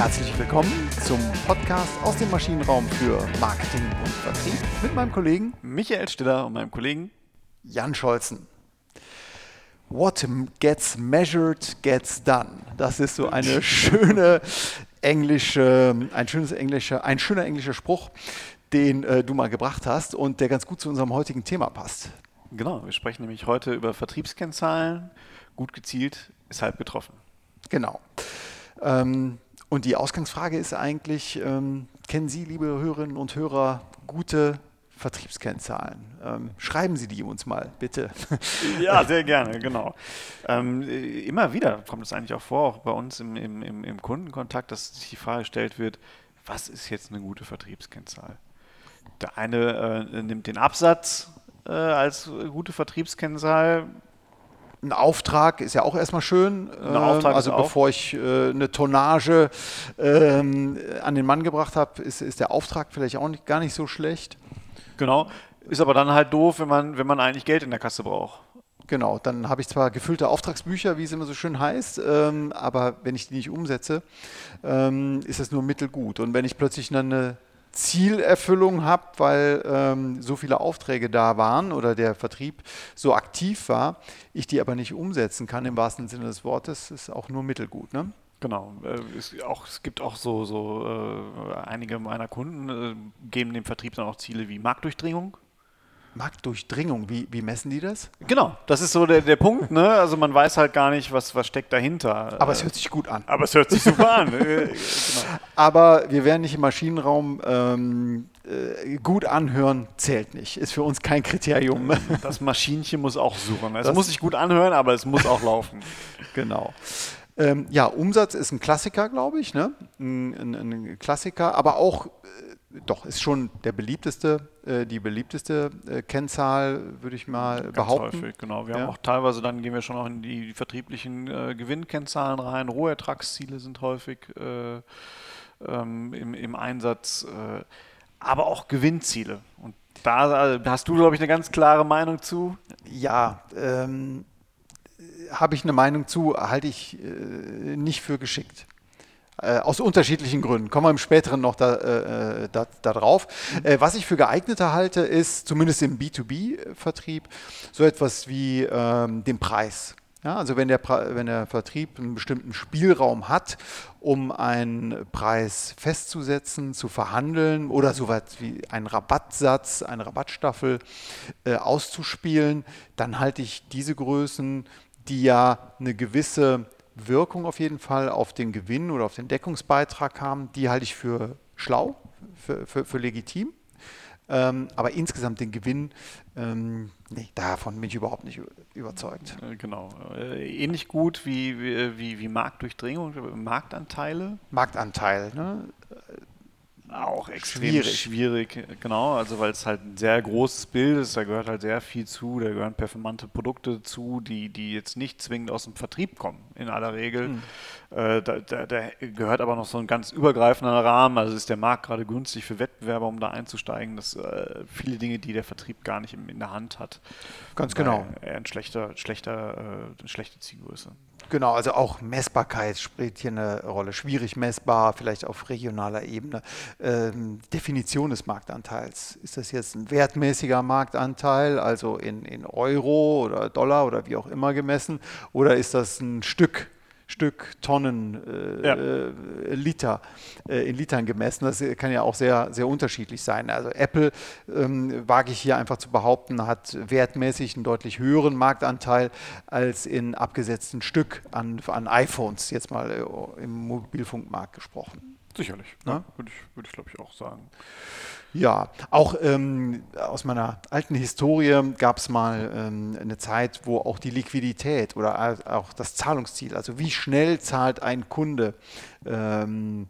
Herzlich willkommen zum Podcast aus dem Maschinenraum für Marketing und Vertrieb mit meinem Kollegen Michael Stiller und meinem Kollegen Jan Scholzen. What gets measured gets done. Das ist so eine schöne englische, ein schönes englische, ein schöner englischer Spruch, den äh, du mal gebracht hast und der ganz gut zu unserem heutigen Thema passt. Genau, wir sprechen nämlich heute über Vertriebskennzahlen. Gut gezielt ist halb getroffen. Genau. Ähm, und die Ausgangsfrage ist eigentlich, ähm, kennen Sie, liebe Hörerinnen und Hörer, gute Vertriebskennzahlen? Ähm, schreiben Sie die uns mal, bitte. Ja, sehr gerne, genau. Ähm, immer wieder kommt es eigentlich auch vor, auch bei uns im, im, im Kundenkontakt, dass sich die Frage gestellt wird, was ist jetzt eine gute Vertriebskennzahl? Der eine äh, nimmt den Absatz äh, als gute Vertriebskennzahl, ein Auftrag ist ja auch erstmal schön. Ein Auftrag also bevor ich äh, eine Tonnage ähm, an den Mann gebracht habe, ist, ist der Auftrag vielleicht auch nicht, gar nicht so schlecht. Genau. Ist aber dann halt doof, wenn man, wenn man eigentlich Geld in der Kasse braucht. Genau, dann habe ich zwar gefüllte Auftragsbücher, wie es immer so schön heißt, ähm, aber wenn ich die nicht umsetze, ähm, ist das nur mittelgut. Und wenn ich plötzlich dann eine Zielerfüllung habe, weil ähm, so viele Aufträge da waren oder der Vertrieb so aktiv war, ich die aber nicht umsetzen kann im wahrsten Sinne des Wortes, ist auch nur mittelgut. Ne? Genau. Äh, es, auch, es gibt auch so, so äh, einige meiner Kunden äh, geben dem Vertrieb dann auch Ziele wie Marktdurchdringung. Marktdurchdringung, wie, wie messen die das? Genau, das ist so der, der Punkt. Ne? Also man weiß halt gar nicht, was, was steckt dahinter. Aber es hört sich gut an. Aber es hört sich super an. genau. Aber wir werden nicht im Maschinenraum ähm, äh, gut anhören, zählt nicht. Ist für uns kein Kriterium. Das Maschinchen muss auch suchen. Es das muss sich gut anhören, aber es muss auch laufen. Genau. Ähm, ja, Umsatz ist ein Klassiker, glaube ich. Ne? Ein, ein, ein Klassiker, aber auch äh, doch, ist schon der beliebteste, äh, die beliebteste äh, Kennzahl, würde ich mal Ganz behaupten. Häufig, genau. Wir ja. haben auch teilweise, dann gehen wir schon auch in die vertrieblichen äh, Gewinnkennzahlen rein. Rohertragsziele sind häufig äh, ähm, im, im, Einsatz, äh, aber auch Gewinnziele. Und da, da hast du, glaube ich, eine ganz klare Meinung zu. Ja, ähm, habe ich eine Meinung zu, halte ich äh, nicht für geschickt. Äh, aus unterschiedlichen Gründen. Kommen wir im späteren noch da, äh, da, da drauf. Mhm. Äh, was ich für geeigneter halte, ist zumindest im B2B-Vertrieb so etwas wie ähm, den Preis. Ja, also wenn der, wenn der Vertrieb einen bestimmten Spielraum hat, um einen Preis festzusetzen, zu verhandeln oder so weit wie einen Rabattsatz, eine Rabattstaffel äh, auszuspielen, dann halte ich diese Größen, die ja eine gewisse Wirkung auf jeden Fall auf den Gewinn oder auf den Deckungsbeitrag haben, die halte ich für schlau, für, für, für legitim. Ähm, aber insgesamt den Gewinn, ähm, nee, davon bin ich überhaupt nicht überzeugt. Genau. Äh, ähnlich gut wie, wie, wie Marktdurchdringung, Marktanteile. Marktanteil, ne? Auch extrem schwierig. schwierig. Genau, also weil es halt ein sehr großes Bild ist, da gehört halt sehr viel zu, da gehören performante Produkte zu, die, die jetzt nicht zwingend aus dem Vertrieb kommen, in aller Regel. Mhm. Äh, da, da, da, gehört aber noch so ein ganz übergreifender Rahmen, also ist der Markt gerade günstig für Wettbewerber, um da einzusteigen, das äh, viele Dinge, die der Vertrieb gar nicht in, in der Hand hat. Ganz genau. Ein schlechter, schlechter, äh, eine schlechte Zielgröße. Genau, also auch Messbarkeit spielt hier eine Rolle. Schwierig messbar, vielleicht auf regionaler Ebene. Ähm, Definition des Marktanteils. Ist das jetzt ein wertmäßiger Marktanteil, also in, in Euro oder Dollar oder wie auch immer gemessen, oder ist das ein Stück Stück Tonnen, äh, ja. äh, Liter, äh, in Litern gemessen. Das kann ja auch sehr, sehr unterschiedlich sein. Also Apple, ähm, wage ich hier einfach zu behaupten, hat wertmäßig einen deutlich höheren Marktanteil als in abgesetzten Stück an, an iPhones, jetzt mal äh, im Mobilfunkmarkt gesprochen. Sicherlich, ja? würde ich, würd ich glaube ich auch sagen. Ja, auch ähm, aus meiner alten Historie gab es mal ähm, eine Zeit, wo auch die Liquidität oder auch das Zahlungsziel, also wie schnell zahlt ein Kunde, ähm,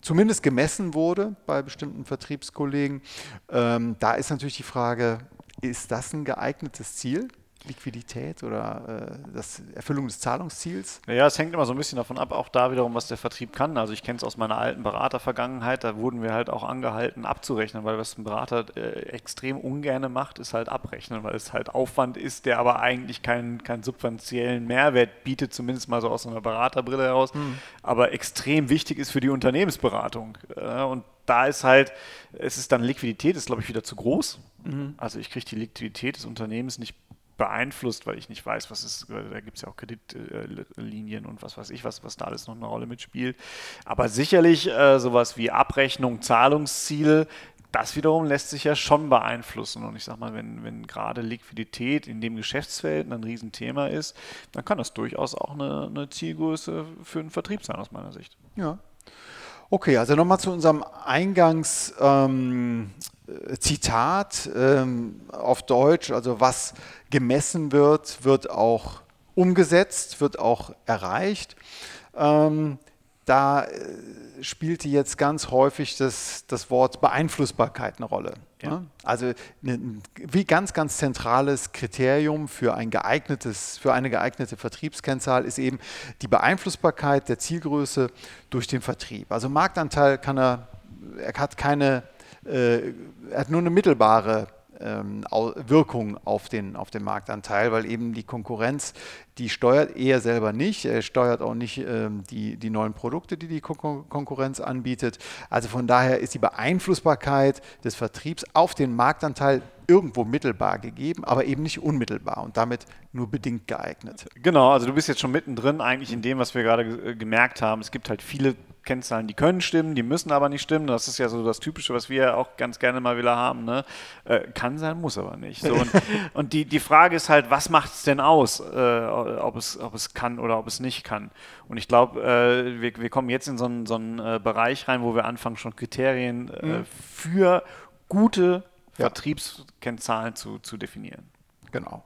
zumindest gemessen wurde bei bestimmten Vertriebskollegen. Ähm, da ist natürlich die Frage, ist das ein geeignetes Ziel? Liquidität oder äh, das Erfüllung des Zahlungsziels? Ja, es hängt immer so ein bisschen davon ab, auch da wiederum, was der Vertrieb kann. Also ich kenne es aus meiner alten Beratervergangenheit, da wurden wir halt auch angehalten abzurechnen, weil was ein Berater äh, extrem ungern macht, ist halt abrechnen, weil es halt Aufwand ist, der aber eigentlich keinen, keinen substanziellen Mehrwert bietet, zumindest mal so aus einer Beraterbrille heraus, mhm. aber extrem wichtig ist für die Unternehmensberatung. Äh, und da ist halt, es ist dann Liquidität, ist glaube ich wieder zu groß. Mhm. Also ich kriege die Liquidität des Unternehmens nicht beeinflusst, weil ich nicht weiß, was ist, da gibt es ja auch Kreditlinien und was weiß ich, was, was da alles noch eine Rolle mitspielt. Aber sicherlich äh, sowas wie Abrechnung, Zahlungsziele, das wiederum lässt sich ja schon beeinflussen. Und ich sage mal, wenn, wenn gerade Liquidität in dem Geschäftsfeld ein Riesenthema ist, dann kann das durchaus auch eine, eine Zielgröße für einen Vertrieb sein, aus meiner Sicht. Ja. Okay, also nochmal zu unserem Eingangs. Ähm, Zitat ähm, auf Deutsch, also was gemessen wird, wird auch umgesetzt, wird auch erreicht. Ähm, da äh, spielte jetzt ganz häufig das, das Wort Beeinflussbarkeit eine Rolle. Ja. Ne? Also ein wie ganz, ganz zentrales Kriterium für, ein geeignetes, für eine geeignete Vertriebskennzahl ist eben die Beeinflussbarkeit der Zielgröße durch den Vertrieb. Also Marktanteil kann er, er hat keine äh, hat nur eine mittelbare ähm, Wirkung auf den, auf den Marktanteil, weil eben die Konkurrenz, die steuert er selber nicht, er steuert auch nicht ähm, die, die neuen Produkte, die die Kon Konkurrenz anbietet. Also von daher ist die Beeinflussbarkeit des Vertriebs auf den Marktanteil irgendwo mittelbar gegeben, aber eben nicht unmittelbar und damit nur bedingt geeignet. Genau, also du bist jetzt schon mittendrin eigentlich in dem, was wir gerade gemerkt haben. Es gibt halt viele Kennzahlen, die können stimmen, die müssen aber nicht stimmen. Das ist ja so das Typische, was wir auch ganz gerne mal wieder haben. Ne? Äh, kann sein, muss aber nicht. So, und, und die, die Frage ist halt, was macht es denn aus, äh, ob, es, ob es kann oder ob es nicht kann? Und ich glaube, äh, wir, wir kommen jetzt in so einen, so einen äh, Bereich rein, wo wir anfangen, schon Kriterien äh, mhm. für gute ja. Vertriebskennzahlen zu, zu definieren. Genau.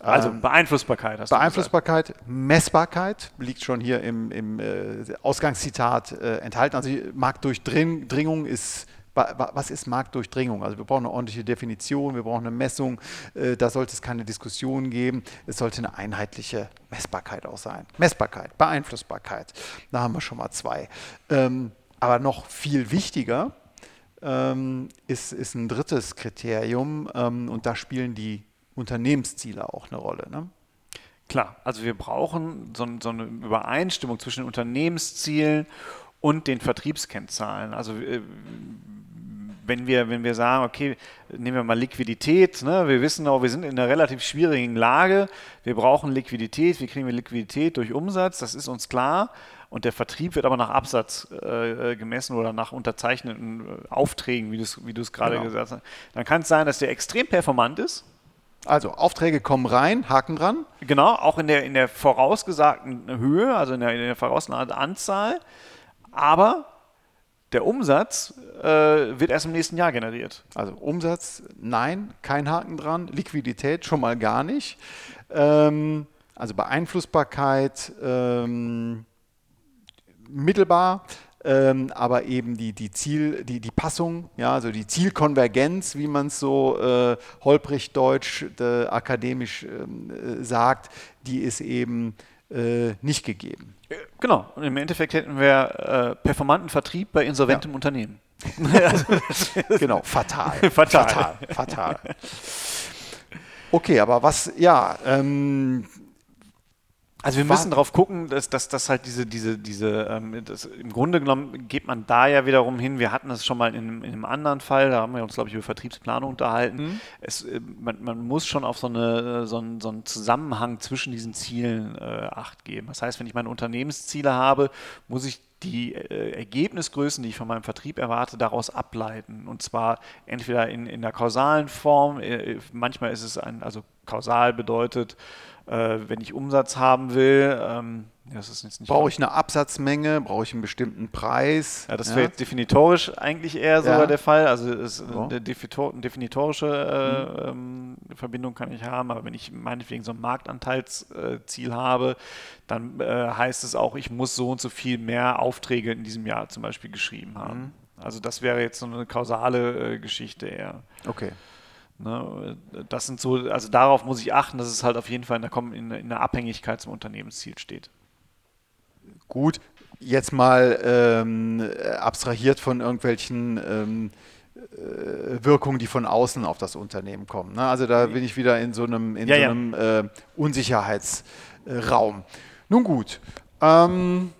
Also ähm, Beeinflussbarkeit. Hast Beeinflussbarkeit, Messbarkeit liegt schon hier im, im äh, Ausgangszitat äh, enthalten. Also Marktdurchdringung ist was ist Marktdurchdringung? Also wir brauchen eine ordentliche Definition, wir brauchen eine Messung, äh, da sollte es keine Diskussion geben, es sollte eine einheitliche Messbarkeit auch sein. Messbarkeit, Beeinflussbarkeit, da haben wir schon mal zwei. Ähm, aber noch viel wichtiger ähm, ist, ist ein drittes Kriterium ähm, und da spielen die Unternehmensziele auch eine Rolle. Ne? Klar, also wir brauchen so, so, eine Übereinstimmung zwischen den Unternehmenszielen und den Vertriebskennzahlen. Also äh, wenn wir, wenn wir sagen, okay, nehmen wir mal Liquidität, ne? wir wissen auch, wir sind in einer relativ schwierigen Lage, wir brauchen Liquidität, wie kriegen wir Liquidität durch Umsatz, das ist uns klar. Und der Vertrieb wird aber nach Absatz äh, gemessen oder nach unterzeichneten äh, Aufträgen, wie du es gerade genau. gesagt hast. Dann kann es sein, dass der extrem performant ist also Aufträge kommen rein, Haken dran. Genau, auch in der, in der vorausgesagten Höhe, also in der, in der vorausgesagten Anzahl. Aber der Umsatz äh, wird erst im nächsten Jahr generiert. Also Umsatz, nein, kein Haken dran. Liquidität schon mal gar nicht. Ähm, also Beeinflussbarkeit ähm, mittelbar ähm, aber eben die, die Ziel, die, die Passung, ja, also die Zielkonvergenz, wie man es so äh, holprig deutsch äh, akademisch äh, sagt, die ist eben äh, nicht gegeben. Genau, und im Endeffekt hätten wir äh, performanten Vertrieb bei insolventem ja. Unternehmen. genau, fatal. fatal. Fatal. fatal. Okay, aber was, ja, ähm, also wir müssen darauf gucken, dass, dass, dass halt diese, diese, diese, ähm, das, im Grunde genommen geht man da ja wiederum hin, wir hatten das schon mal in, in einem anderen Fall, da haben wir uns, glaube ich, über Vertriebsplanung unterhalten. Mhm. Es, äh, man, man, muss schon auf so, eine, so, einen, so einen Zusammenhang zwischen diesen Zielen äh, Acht geben. Das heißt, wenn ich meine Unternehmensziele habe, muss ich die äh, Ergebnisgrößen, die ich von meinem Vertrieb erwarte, daraus ableiten. Und zwar entweder in, in der kausalen Form, äh, manchmal ist es ein, also kausal bedeutet, äh, wenn ich Umsatz haben will, ähm, brauche ich eine Absatzmenge, brauche ich einen bestimmten Preis. Ja, das wäre jetzt definitorisch eigentlich eher sogar ja. der Fall. Also es, so. eine definitorische äh, mhm. ähm, Verbindung kann ich haben, aber wenn ich meinetwegen so ein Marktanteilsziel habe, dann äh, heißt es auch, ich muss so und so viel mehr Aufträge in diesem Jahr zum Beispiel geschrieben haben. Mhm. Also das wäre jetzt so eine kausale äh, Geschichte eher. Okay. Ne? Das sind so, also darauf muss ich achten, dass es halt auf jeden Fall in der, in in der Abhängigkeit zum Unternehmensziel steht. Gut, jetzt mal ähm, abstrahiert von irgendwelchen ähm, äh, Wirkungen, die von außen auf das Unternehmen kommen. Ne? Also da bin ich wieder in so einem, in ja, so ja. einem äh, Unsicherheitsraum. Nun gut, ähm,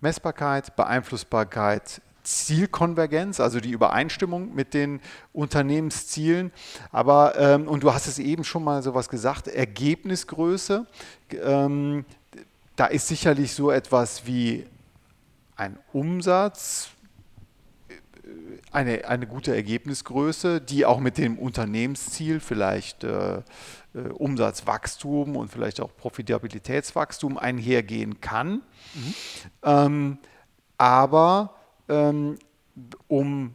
Messbarkeit, Beeinflussbarkeit, Zielkonvergenz, also die Übereinstimmung mit den Unternehmenszielen. Aber, ähm, und du hast es eben schon mal sowas gesagt, Ergebnisgröße. Ähm, da ist sicherlich so etwas wie ein Umsatz, eine, eine gute Ergebnisgröße, die auch mit dem Unternehmensziel vielleicht äh, äh, Umsatzwachstum und vielleicht auch Profitabilitätswachstum einhergehen kann. Mhm. Ähm, aber ähm, um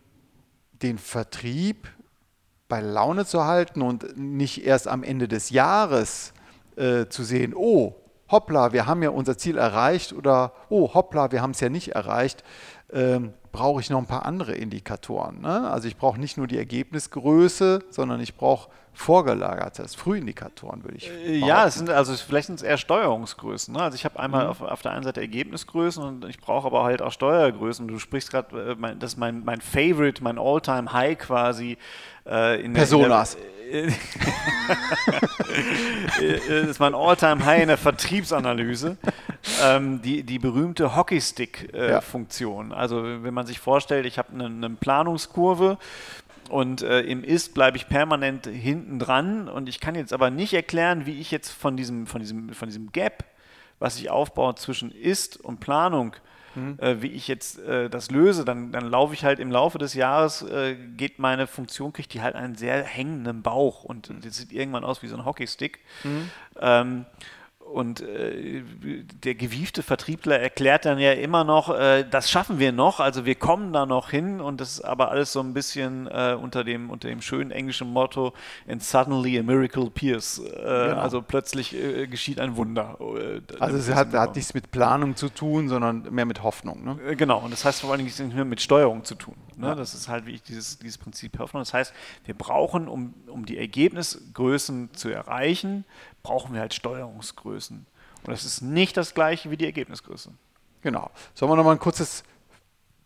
den Vertrieb bei Laune zu halten und nicht erst am Ende des Jahres äh, zu sehen, oh, hoppla, wir haben ja unser Ziel erreicht oder oh, hoppla, wir haben es ja nicht erreicht, ähm, brauche ich noch ein paar andere Indikatoren. Ne? Also ich brauche nicht nur die Ergebnisgröße, sondern ich brauche vorgelagertes, Frühindikatoren, würde ich äh, Ja, es sind, also vielleicht sind es eher Steuerungsgrößen. Ne? Also ich habe einmal mhm. auf, auf, der einen Seite Ergebnisgrößen und ich brauche aber halt auch Steuergrößen. Du sprichst gerade, äh, das ist mein, mein Favorite, mein All-Time-High quasi. Äh, in Personas. Der, in der, das ist mein All-Time-High in der Vertriebsanalyse. Ähm, die, die berühmte Hockeystick-Funktion. Äh, ja. Also wenn man sich vorstellt, ich habe eine, eine Planungskurve und äh, im Ist bleibe ich permanent hinten dran und ich kann jetzt aber nicht erklären, wie ich jetzt von diesem, von diesem, von diesem Gap, was ich aufbaue zwischen Ist und Planung, mhm. äh, wie ich jetzt äh, das löse, dann, dann laufe ich halt im Laufe des Jahres, äh, geht meine Funktion, kriegt die halt einen sehr hängenden Bauch und mhm. das sieht irgendwann aus wie so ein Hockeystick. Mhm. Ähm, und äh, der gewiefte Vertriebler erklärt dann ja immer noch, äh, das schaffen wir noch, also wir kommen da noch hin und das ist aber alles so ein bisschen äh, unter, dem, unter dem schönen englischen Motto and suddenly a miracle appears. Äh, genau. Also plötzlich äh, geschieht ein Wunder. Äh, also es hat, hat, nichts mit Planung zu tun, sondern mehr mit Hoffnung. Ne? genau, und das heißt vor allen Dingen nicht mehr mit Steuerung zu tun. Ne? Ja. Das ist halt wie ich dieses, dieses Prinzip Hoffnung. Das heißt, wir brauchen, um, um die Ergebnisgrößen zu erreichen, brauchen wir halt Steuerungsgrößen. Und das ist nicht das gleiche wie die Ergebnisgröße. Genau. Sollen wir nochmal ein kurzes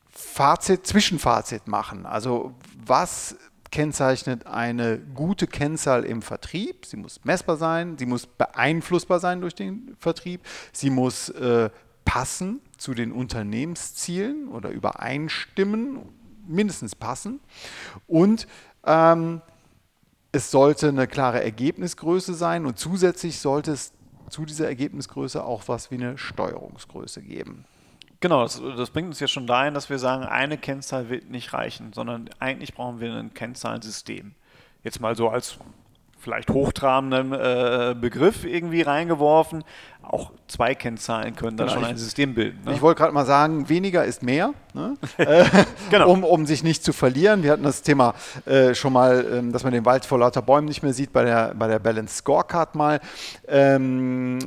Fazit, Zwischenfazit machen? Also was kennzeichnet eine gute Kennzahl im Vertrieb? Sie muss messbar sein, sie muss beeinflussbar sein durch den Vertrieb, sie muss äh, passen zu den Unternehmenszielen oder übereinstimmen, mindestens passen und ähm, es sollte eine klare Ergebnisgröße sein und zusätzlich sollte es zu dieser Ergebnisgröße auch was wie eine Steuerungsgröße geben. Genau, das, das, bringt uns ja schon dahin, dass wir sagen, eine Kennzahl wird nicht reichen, sondern eigentlich brauchen wir ein Kennzahlensystem. Jetzt mal so als vielleicht hochtrabenden äh, Begriff irgendwie reingeworfen. Auch zwei Kennzahlen können dann genau, schon ein System bilden. Ne? Ich wollte gerade mal sagen, weniger ist mehr, ne? äh, genau. um, um sich nicht zu verlieren. Wir hatten das Thema äh, schon mal, ähm, dass man den Wald vor lauter Bäumen nicht mehr sieht bei der, bei der Balance Scorecard mal. Ähm,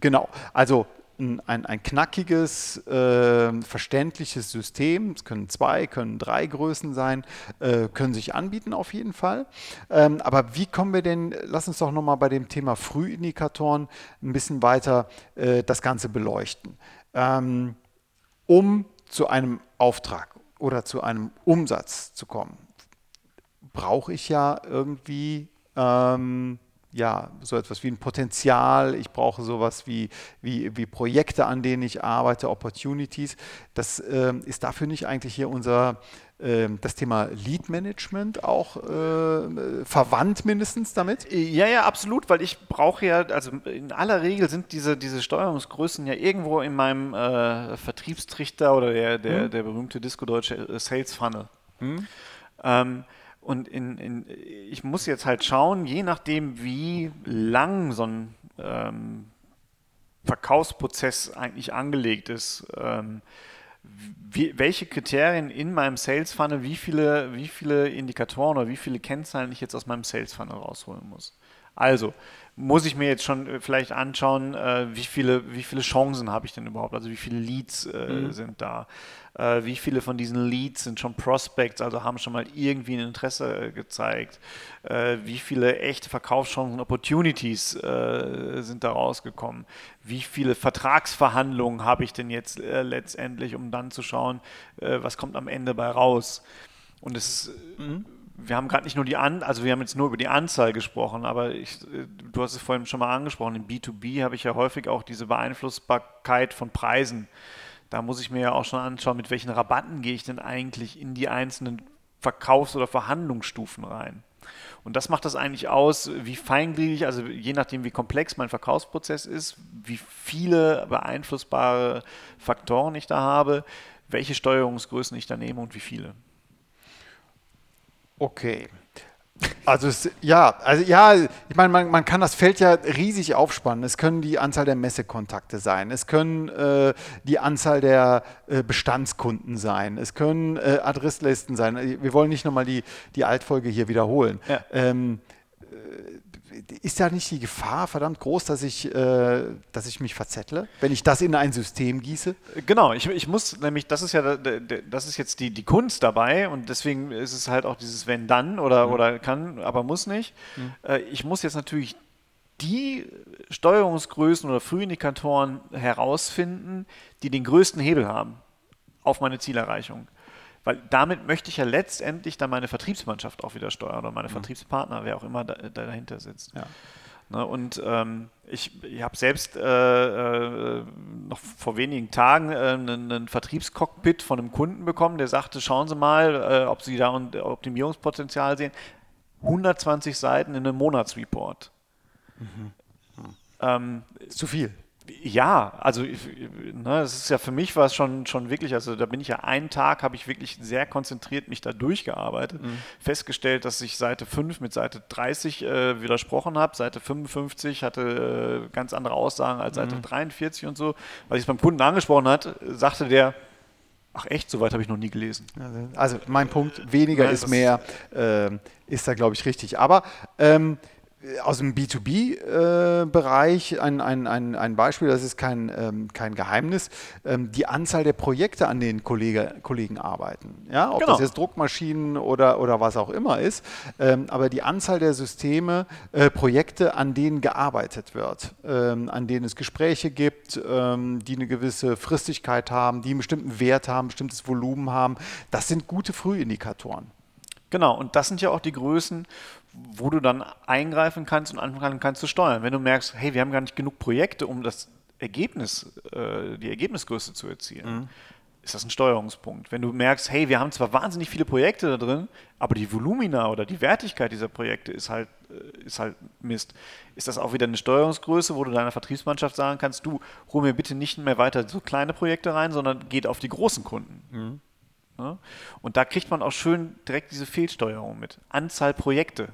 genau, also ein, ein, ein knackiges, äh, verständliches System. Es können zwei, können drei Größen sein, äh, können sich anbieten auf jeden Fall. Ähm, aber wie kommen wir denn, lass uns doch nochmal bei dem Thema Frühindikatoren ein bisschen weiter äh, das Ganze beleuchten. Ähm, um zu einem Auftrag oder zu einem Umsatz zu kommen, brauche ich ja irgendwie ähm, ja, so etwas wie ein Potenzial, ich brauche sowas wie, wie, wie Projekte, an denen ich arbeite, Opportunities. Das äh, ist dafür nicht eigentlich hier unser, äh, das Thema Lead Management auch äh, verwandt mindestens damit? Ja, ja, absolut, weil ich brauche ja, also in aller Regel sind diese, diese Steuerungsgrößen ja irgendwo in meinem äh, Vertriebstrichter oder der, der, hm. der berühmte Disco-Deutsche äh, Sales Funnel. Hm. Ähm, und in, in, ich muss jetzt halt schauen, je nachdem, wie lang so ein ähm, Verkaufsprozess eigentlich angelegt ist, ähm, wie, welche Kriterien in meinem Sales Funnel, wie viele, wie viele Indikatoren oder wie viele Kennzahlen ich jetzt aus meinem Sales Funnel rausholen muss. Also, muss ich mir jetzt schon äh, vielleicht anschauen, äh, wie, viele, wie viele Chancen habe ich denn überhaupt, also wie viele Leads äh, mhm. sind da. Äh, wie viele von diesen Leads sind schon Prospects, also haben schon mal irgendwie ein Interesse äh, gezeigt, äh, wie viele echte Verkaufschancen, Opportunities sind da rausgekommen, wie viele Vertragsverhandlungen habe ich denn jetzt letztendlich, um dann zu schauen, was kommt am Ende bei raus. Und es ist, mhm wir haben gerade nicht nur die An, also wir haben jetzt nur über die Anzahl gesprochen, aber ich, du hast es vorhin schon mal angesprochen, im B2B habe ich ja häufig auch diese Beeinflussbarkeit von Preisen. Da muss ich mir ja auch schon anschauen, mit welchen Rabatten gehe ich denn eigentlich in die einzelnen Verkaufs- oder Verhandlungsstufen rein. Und das macht das eigentlich aus, wie feingliedrig, also je nachdem, wie komplex mein Verkaufsprozess ist, wie viele beeinflussbare Faktoren ich da habe, welche Steuerungsgrößen ich da nehme und wie viele. Okay. Also es, ja, also ja, ich meine, man, man, kann das Feld ja riesig aufspannen. Es können die Anzahl der Messekontakte sein, es können äh, die Anzahl der äh, Bestandskunden sein, es können äh, Adresslisten sein. Wir wollen nicht nochmal die, die Altfolge hier wiederholen. Ja. Ähm, ist da nicht die Gefahr verdammt groß, dass ich, äh, dass ich mich verzettle, wenn ich das in ein System gieße? Genau, ich, ich muss nämlich, das ist ja das ist jetzt die, die Kunst dabei und deswegen ist es halt auch dieses wenn dann oder, mhm. oder kann, aber muss nicht. Mhm. Äh, ich muss jetzt natürlich die Steuerungsgrößen oder Frühindikatoren herausfinden, die den größten Hebel haben auf meine Zielerreichung. Weil damit möchte ich ja letztendlich dann meine Vertriebsmannschaft auch wieder steuern oder meine mhm. Vertriebspartner, wer auch immer da, da dahinter sitzt. Ja. Ne, und ähm, ich, ich habe selbst äh, äh, noch vor wenigen Tagen äh, einen, einen, Vertriebscockpit von einem Kunden bekommen, der sagte, schauen Sie mal, äh, ob Sie da Optimierungspotenzial sehen. 120 Seiten in einem Monatsreport. Mhm. Mhm. Ähm, Zu viel ja, also ne, es ist ja für mich war es schon, schon wirklich, also da bin ich ja einen Tag, habe ich wirklich sehr konzentriert mich da durchgearbeitet, mhm. festgestellt, dass ich Seite 5 mit Seite 30 äh, widersprochen habe, Seite 55 hatte äh, ganz andere Aussagen als Seite mhm. 43 und so. Was ich beim Kunden angesprochen hat, sagte der, Ach echt, soweit habe ich noch nie gelesen. Also mein Punkt, weniger ja, ist mehr, äh, ist da glaube ich richtig. Aber ähm, aus dem B2B-Bereich äh, ein, ein, ein, ein Beispiel, das ist kein, ähm, kein Geheimnis, ähm, die Anzahl der Projekte, an denen Kollege, Kollegen arbeiten. Ja, ob genau. das jetzt Druckmaschinen oder, oder was auch immer ist, ähm, aber die Anzahl der Systeme, äh, Projekte, an denen gearbeitet wird, an denen es Gespräche gibt, die eine gewisse Fristigkeit haben, die einen bestimmten Wert haben, ein bestimmtes Volumen haben, das sind gute Frühindikatoren. Genau, und das sind ja auch die Größen, wo du dann eingreifen kannst und anfangen kannst zu steuern. Wenn du merkst, hey, wir haben gar nicht genug Projekte, um das Ergebnis, äh, die Ergebnisgröße zu erzielen, mhm. ist das ein Steuerungspunkt. Wenn du merkst, hey, wir haben zwar wahnsinnig viele Projekte da drin, aber die Volumina oder die Wertigkeit dieser Projekte ist halt, äh, ist halt Mist, ist das auch wieder eine Steuerungsgröße, wo du deiner Vertriebsmannschaft sagen kannst, du hol mir bitte nicht mehr weiter so kleine Projekte rein, sondern geht auf die großen Kunden. Mhm. Ne? Und da kriegt man auch schön direkt diese Fehlsteuerung mit. Anzahl Projekte.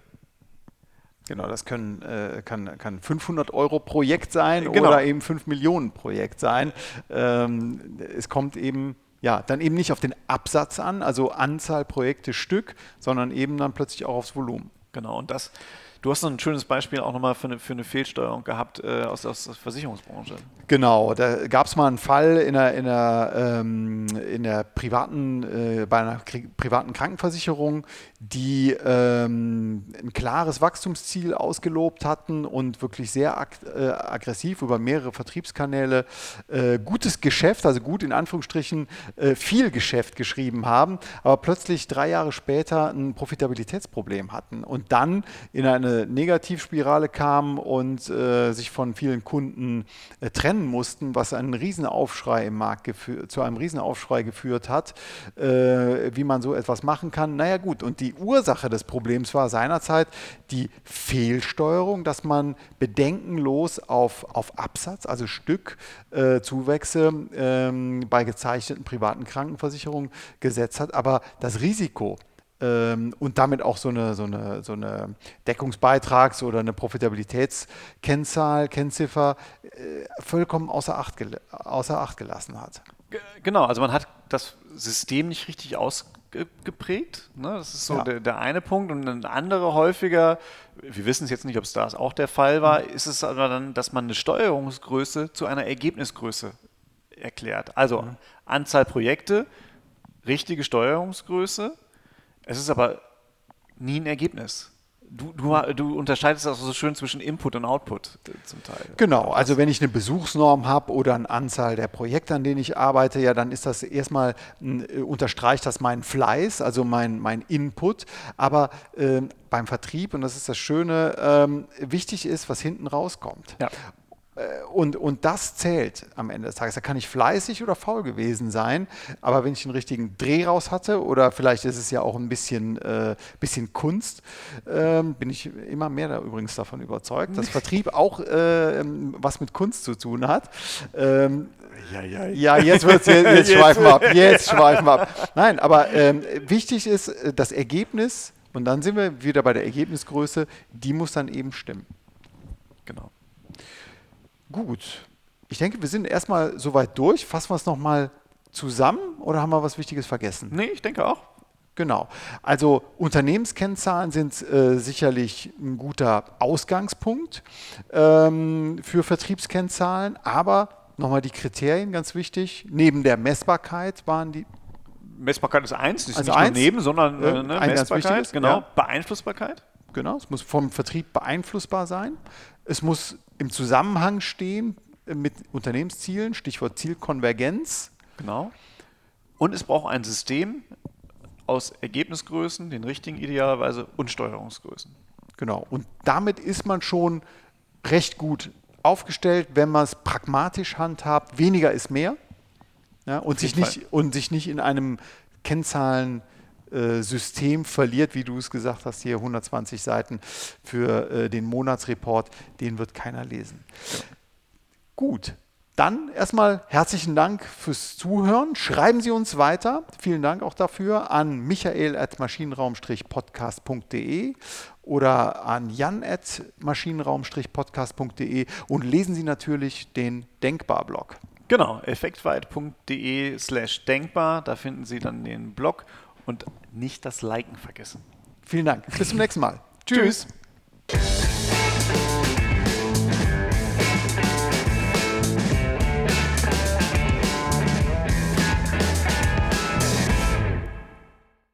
Genau, das können, äh, kann, kann 500 Euro Projekt sein genau. oder eben 5 Millionen Projekt sein. Ähm, es kommt eben ja, dann eben nicht auf den Absatz an, also Anzahl Projekte Stück, sondern eben dann plötzlich auch aufs Volumen. Genau, und das, Du hast noch ein schönes Beispiel auch nochmal für eine, für eine Fehlsteuerung gehabt äh, aus, aus der Versicherungsbranche. Genau, da gab es mal einen Fall in der, in der, ähm, in der privaten, äh, bei einer privaten Krankenversicherung, die ähm, ein klares Wachstumsziel ausgelobt hatten und wirklich sehr ag äh, aggressiv über mehrere Vertriebskanäle äh, gutes Geschäft, also gut in Anführungsstrichen äh, viel Geschäft geschrieben haben, aber plötzlich drei Jahre später ein Profitabilitätsproblem hatten und dann in eine Negativspirale kamen und äh, sich von vielen Kunden äh, trennen mussten, was einen Riesenaufschrei im Markt zu einem Riesenaufschrei geführt hat, äh, wie man so etwas machen kann. Naja gut, und die Ursache des Problems war seinerzeit die Fehlsteuerung, dass man bedenkenlos auf, auf Absatz, also Stückzuwächse äh, ähm, bei gezeichneten privaten Krankenversicherungen gesetzt hat, aber das Risiko, und damit auch so eine, so eine, so eine Deckungsbeitrags- oder eine Profitabilitätskennzahl, Kennziffer äh, vollkommen außer Acht, außer Acht gelassen hat. Genau, also man hat das System nicht richtig aus, geprägt. Ne? Das ist so ja. der, der, eine Punkt. Und ein anderer häufiger, wir wissen es jetzt nicht, ob es da auch der Fall war, mhm. ist es aber dann, dass man eine Steuerungsgröße zu einer Ergebnisgröße erklärt. Also mhm. Anzahl Projekte, richtige Steuerungsgröße. Es ist aber nie ein Ergebnis. Du, du, du, unterscheidest auch so schön zwischen Input und Output äh, zum Teil. Genau, also wenn ich eine Besuchsnorm habe oder eine Anzahl der Projekte, an denen ich arbeite, ja, dann ist das erstmal, äh, unterstreicht das meinen Fleiß, also mein, mein Input. Aber äh, beim Vertrieb, und das ist das Schöne, ähm, wichtig ist, was hinten rauskommt. Ja. Äh, und, und das zählt am Ende des Tages. Da kann ich fleißig oder faul gewesen sein, aber wenn ich einen richtigen Dreh raus hatte oder vielleicht ist es ja auch ein bisschen, äh, bisschen Kunst, äh, bin ich immer mehr da übrigens davon überzeugt, dass Vertrieb auch äh, was mit Kunst zu tun hat. Ähm, ja, ja. ja, jetzt, wird's, jetzt, jetzt schweifen wir ab. Jetzt schweifen wir ab. Nein, aber ähm, wichtig ist äh, das Ergebnis, und dann sind wir wieder bei der Ergebnisgröße, die muss dann eben stimmen. Genau. Gut. Ich denke, wir sind erstmal soweit durch. Fassen wir es nochmal zusammen oder haben wir was Wichtiges vergessen? Nee, ich denke auch. Genau. Also Unternehmenskennzahlen sind äh, sicherlich ein guter Ausgangspunkt ähm, für Vertriebskennzahlen, aber nochmal die Kriterien ganz wichtig. Neben der Messbarkeit waren die. Messbarkeit ist eins, ist also nicht eins, nur neben, sondern äh, ne, Messbarkeit, genau. Ja. Beeinflussbarkeit. Genau, es muss vom Vertrieb beeinflussbar sein. Es muss im Zusammenhang stehen mit Unternehmenszielen, Stichwort Zielkonvergenz. Genau. Und es braucht ein System aus Ergebnisgrößen, den richtigen idealerweise, und Steuerungsgrößen. Genau. Und damit ist man schon recht gut aufgestellt, wenn man es pragmatisch handhabt. Weniger ist mehr. Ja, und, sich nicht, und sich nicht in einem Kennzahlen- System verliert, wie du es gesagt hast, hier 120 Seiten für äh, den Monatsreport, den wird keiner lesen. Gut, dann erstmal herzlichen Dank fürs Zuhören. Schreiben Sie uns weiter. Vielen Dank auch dafür an michael.maschinenraum-podcast.de oder an jan.maschinenraum-podcast.de und lesen Sie natürlich den Denkbar-Blog. Genau, effektweit.de slash denkbar. Da finden Sie dann den Blog und nicht das Liken vergessen. Vielen Dank. Bis zum nächsten Mal. Tschüss. Tschüss.